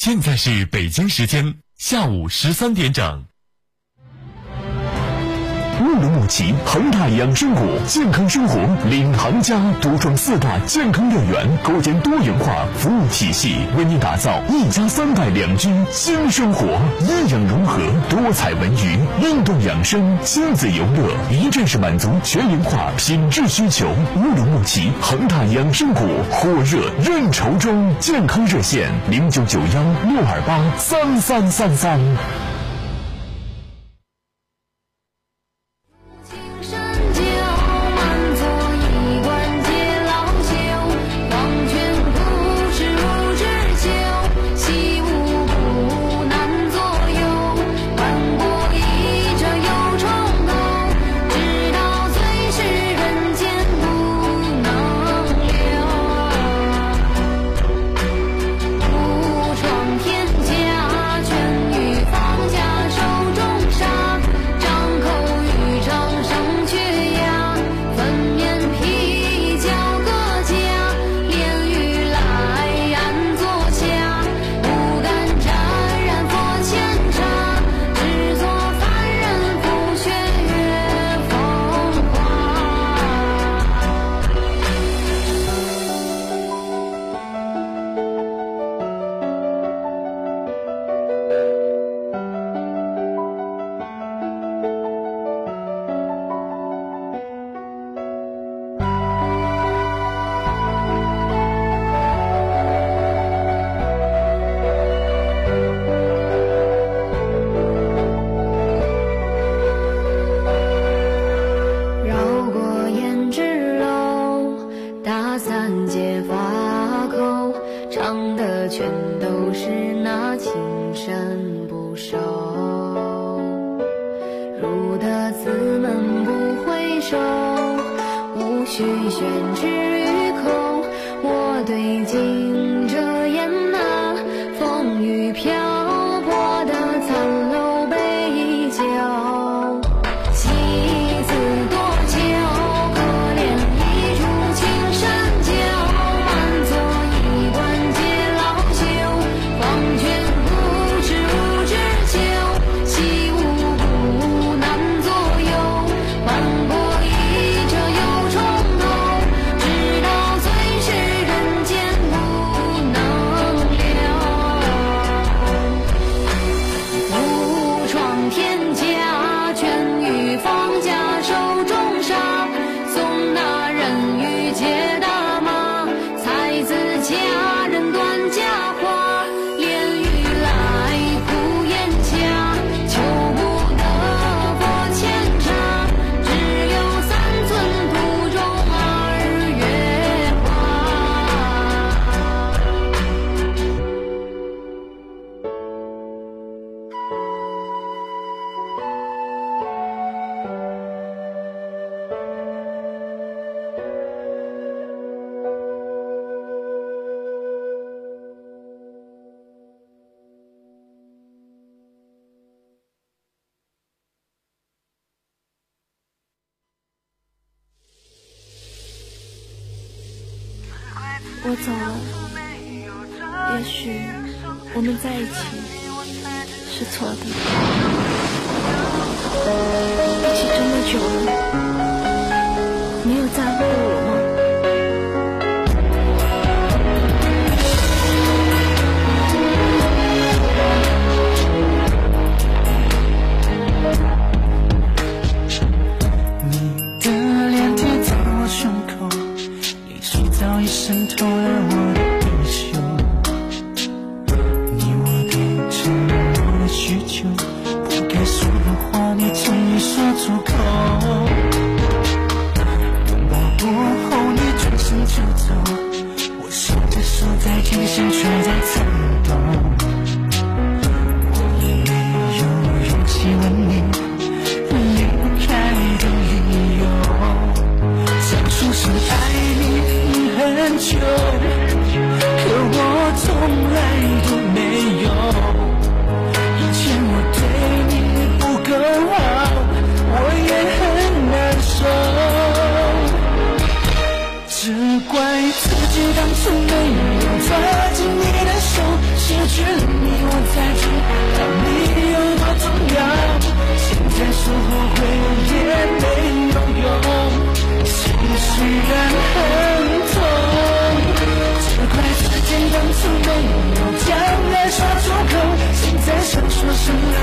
现在是北京时间下午十三点整。乌鲁木齐恒大养生谷健康生活领航家，独创四大健康乐园，构建多元化服务体系，为您打造一家三代两居新生活。医养融合，多彩文娱，运动养生，亲子游乐，一站式满足全龄化品质需求。乌鲁木齐恒大养生谷火热认筹中，健康热线零九九幺六二八三三三三。我走了，也许我们在一起是错的。一起这么久了，没有在求，可我从来都没有，以前我对你不够好，我也很难受，只怪自己当初没有抓紧你的手，失去了你，我才知道你有多重要，现在说后悔也没有用，心虽然。想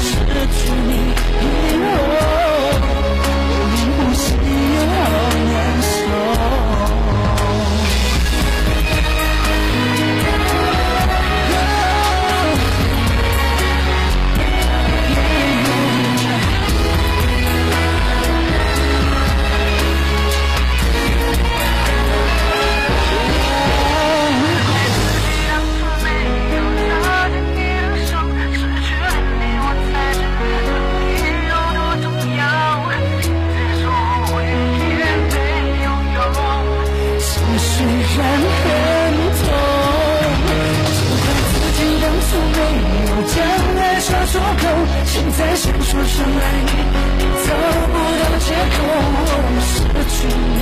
失去你以后，再想说声爱你，找不到借口。失去你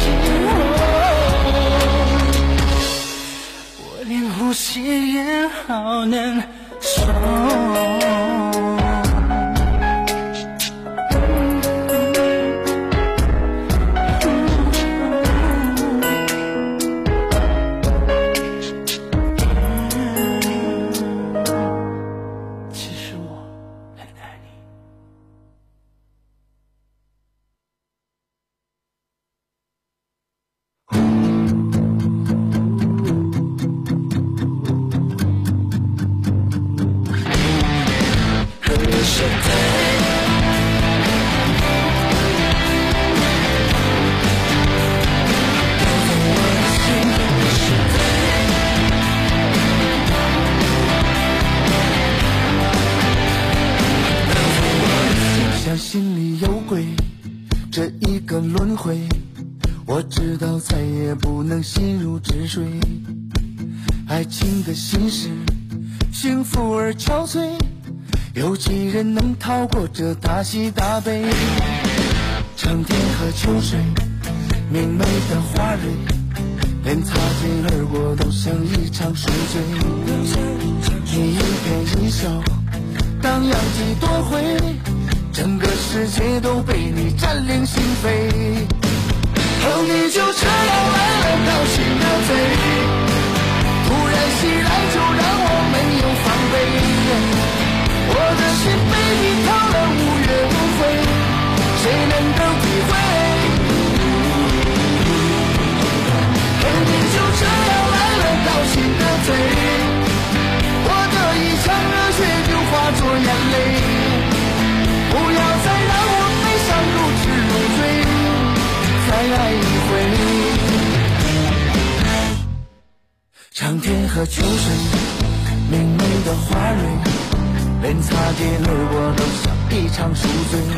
以后，我连呼吸也好难能逃过这大喜大悲？长天和秋水，明媚的花蕊，连擦肩而过都像一场宿醉。你一颦一笑，荡漾几多回，整个世界都被你占领心扉。哦，你就这样来了，到心的贼，突然袭来就让我没有防备。我的心被你掏了无怨无悔，谁能够体会？哦，你就这样来了，掏心的贼。我的一腔热血就化作眼泪，不要再让我悲伤如痴如醉，再爱一回。长天和秋水，明媚的花蕊，连擦肩而过都像一场宿醉你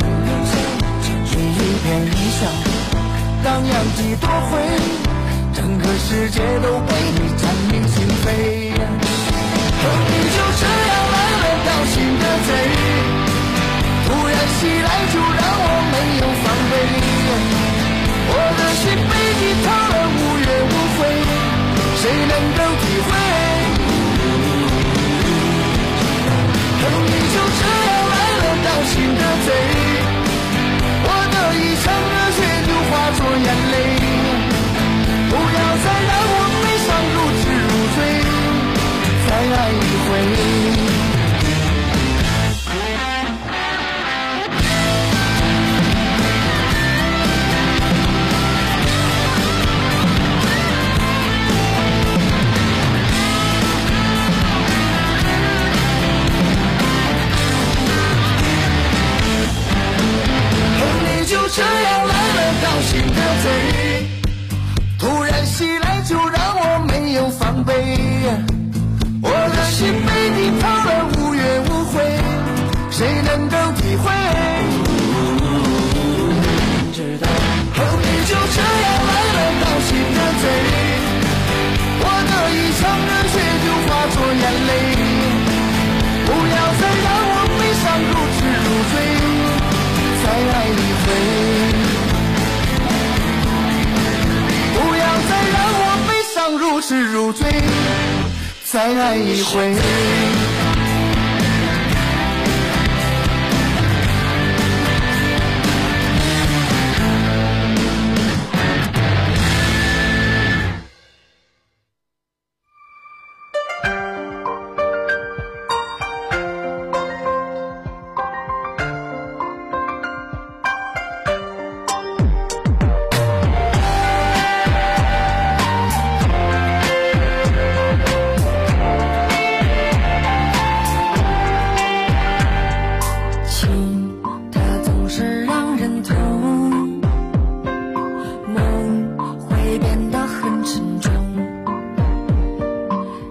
一颦一笑荡漾几多回整个世界都被你占领心扉和你就这样来了盗心的贼突然袭来就让我没有防备我的心被你掏了无怨无悔谁能够体会？你就这样来了盗心的贼醉，再爱一回。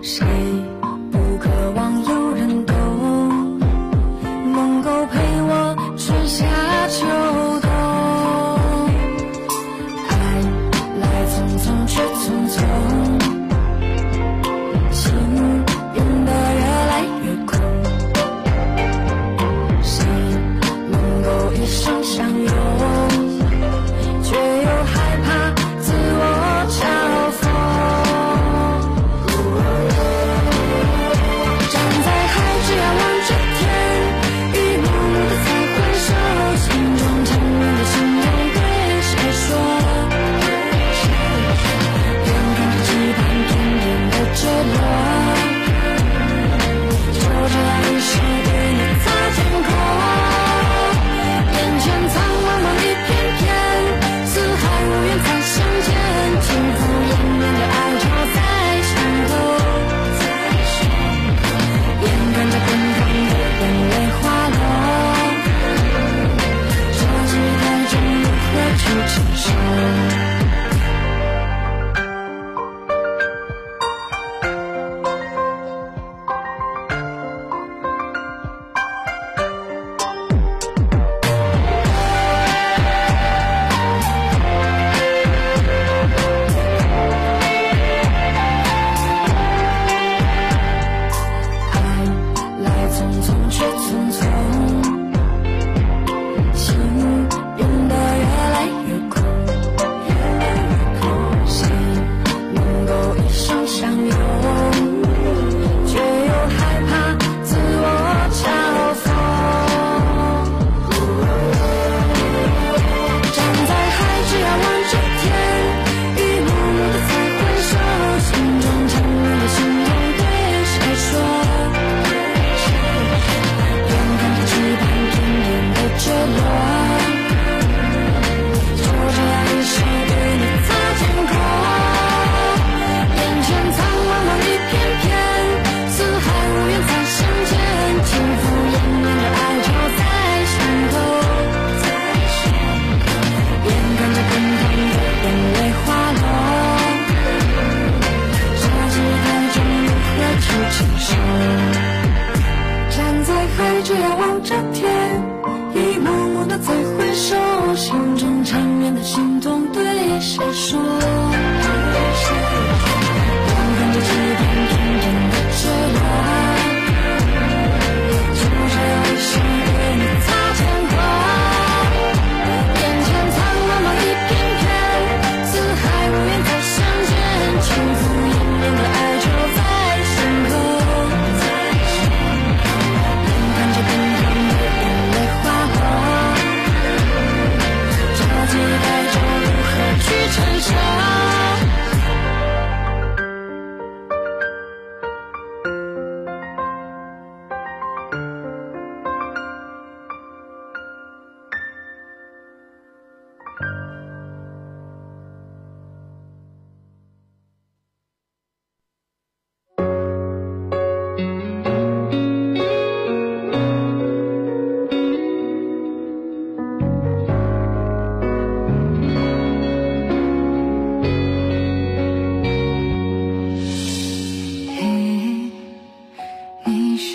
谁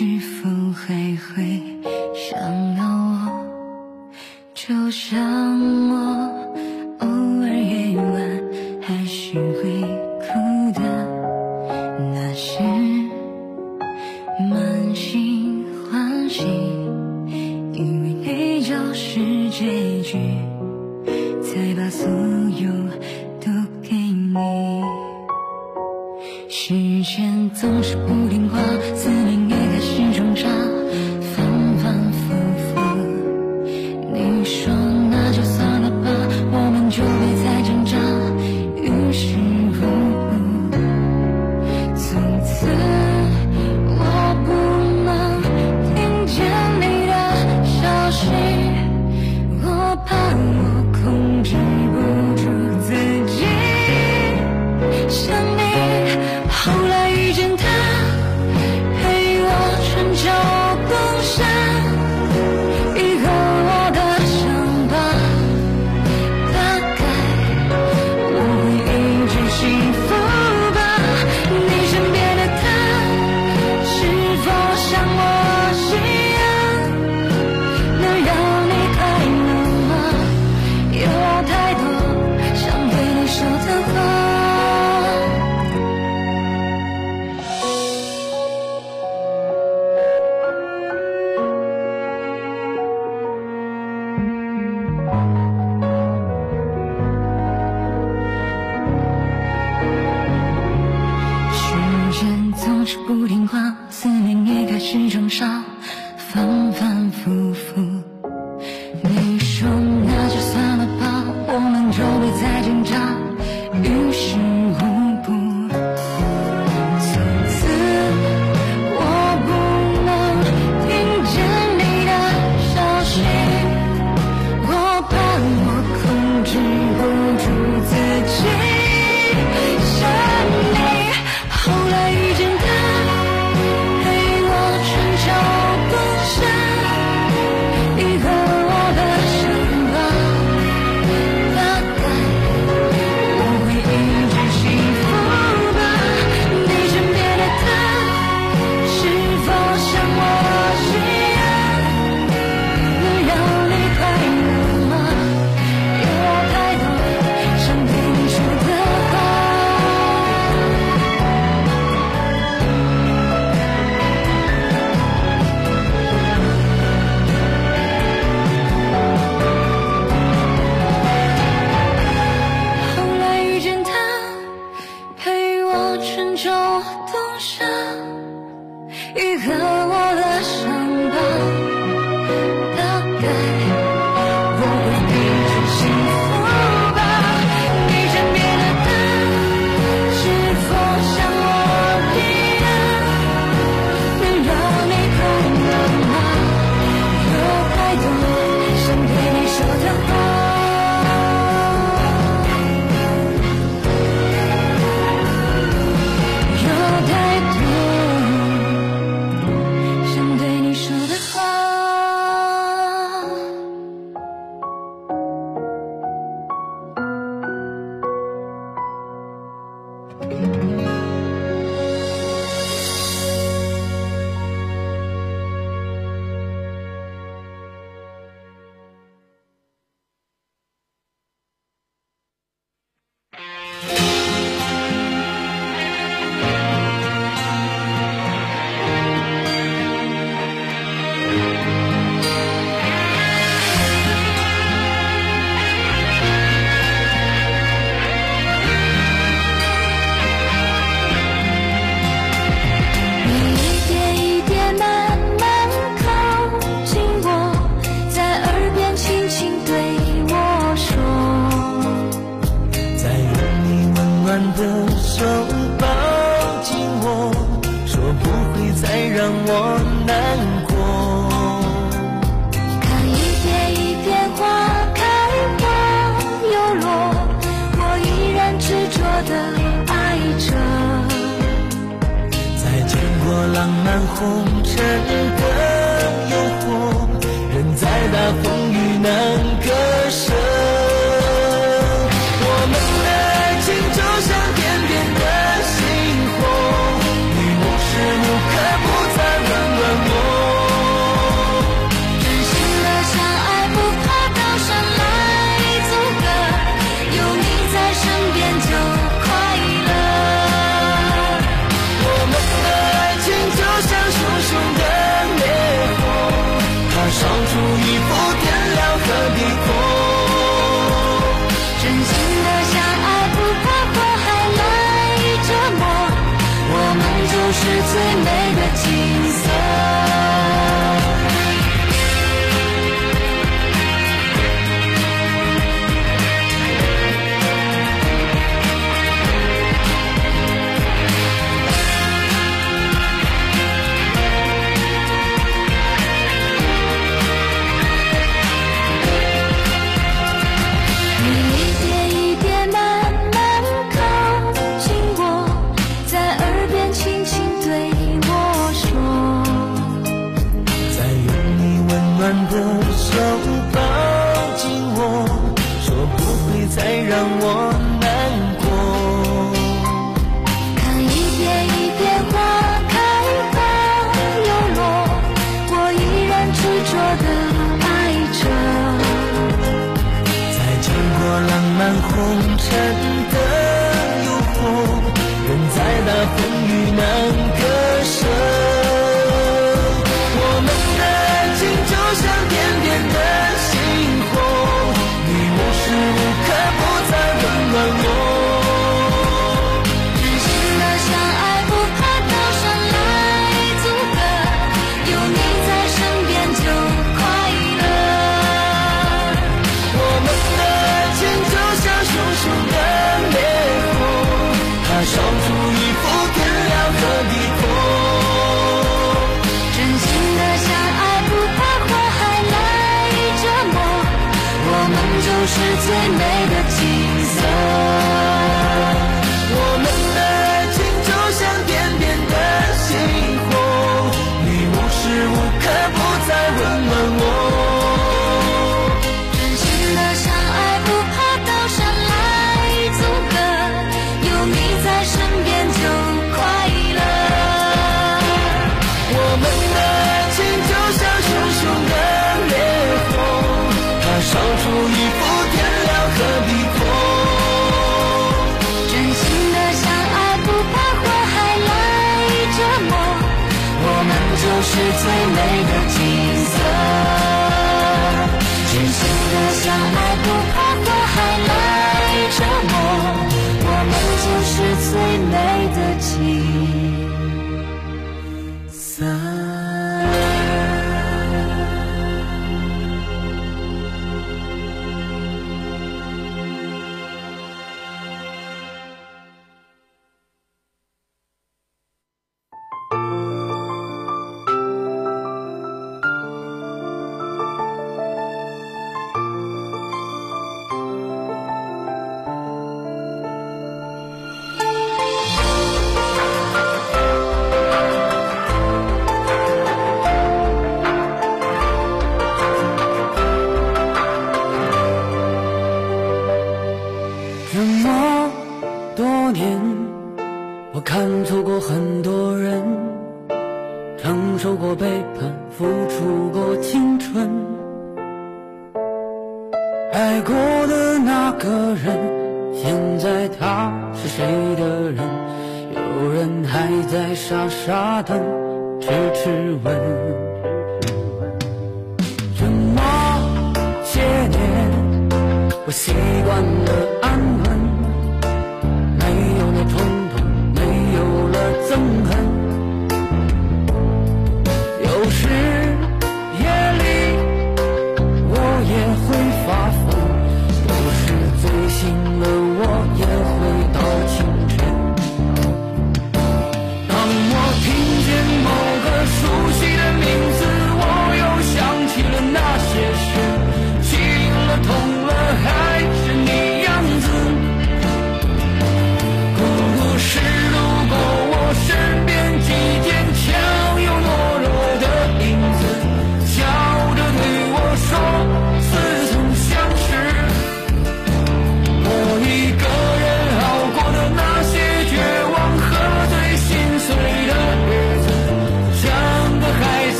是否还会想到我？就像的爱着。在经过浪漫红尘的 we made a 错过很多人承受过背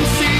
see